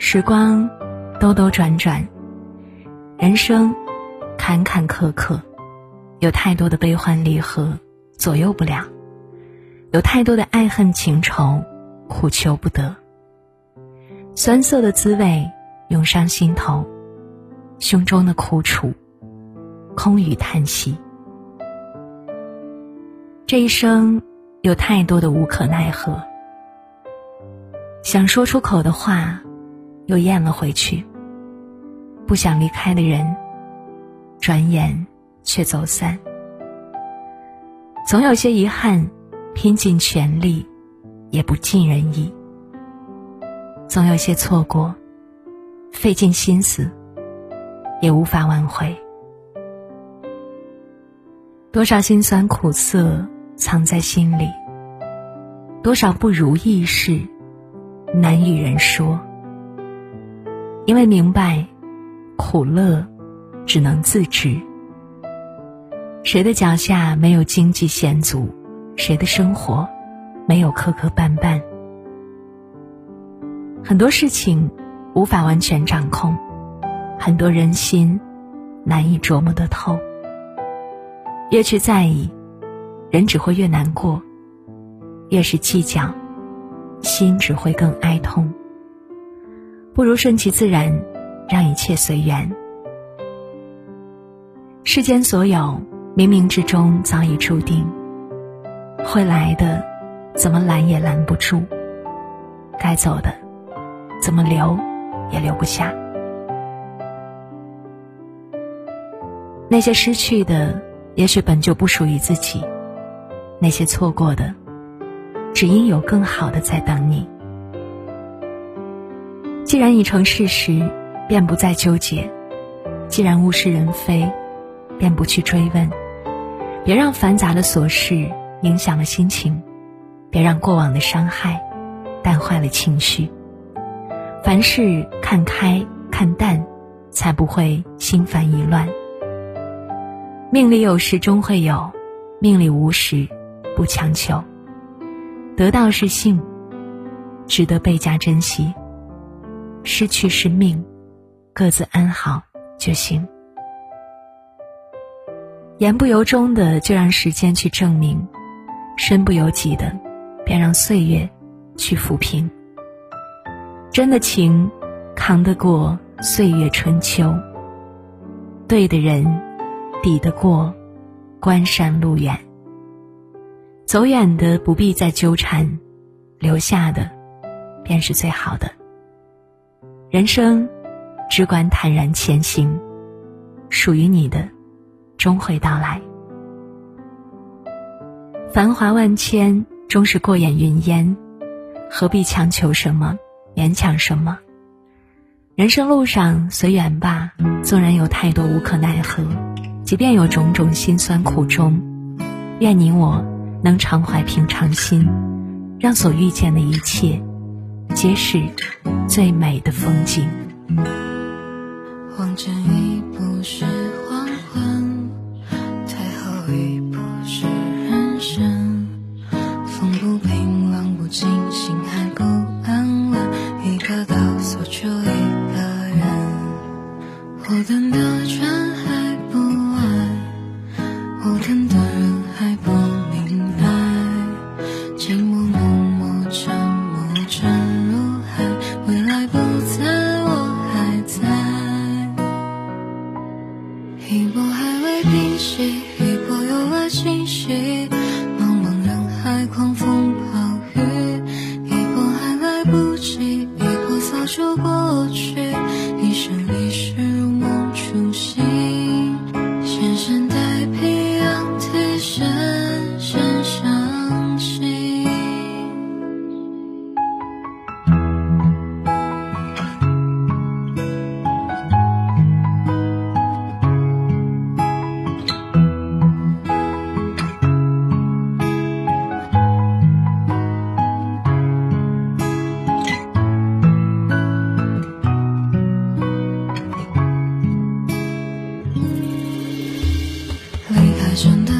时光兜兜转转，人生坎坎坷坷，有太多的悲欢离合左右不了，有太多的爱恨情仇苦求不得，酸涩的滋味涌上心头，胸中的苦楚空余叹息。这一生有太多的无可奈何，想说出口的话。又咽了回去。不想离开的人，转眼却走散。总有些遗憾，拼尽全力也不尽人意；总有些错过，费尽心思也无法挽回。多少辛酸苦涩藏在心里，多少不如意事难与人说。因为明白，苦乐只能自知。谁的脚下没有荆棘险阻，谁的生活没有磕磕绊绊。很多事情无法完全掌控，很多人心难以琢磨得透。越去在意，人只会越难过；越是计较，心只会更哀痛。不如顺其自然，让一切随缘。世间所有，冥冥之中早已注定。会来的，怎么拦也拦不住；该走的，怎么留也留不下。那些失去的，也许本就不属于自己；那些错过的，只因有更好的在等你。既然已成事实，便不再纠结；既然物是人非，便不去追问。别让繁杂的琐事影响了心情，别让过往的伤害淡坏了情绪。凡事看开看淡，才不会心烦意乱。命里有时终会有，命里无时不强求。得到是幸，值得倍加珍惜。失去是命，各自安好就行。言不由衷的，就让时间去证明；身不由己的，便让岁月去抚平。真的情，扛得过岁月春秋；对的人，抵得过关山路远。走远的不必再纠缠，留下的便是最好的。人生，只管坦然前行，属于你的，终会到来。繁华万千，终是过眼云烟，何必强求什么，勉强什么？人生路上随缘吧，纵然有太多无可奈何，即便有种种辛酸苦衷，愿你我能常怀平常心，让所遇见的一切。皆是最美的风景。黄尘一步是黄昏，太后一步是人生。风不平，浪不静，心还不安稳。一个岛锁住一个人，我等的船真的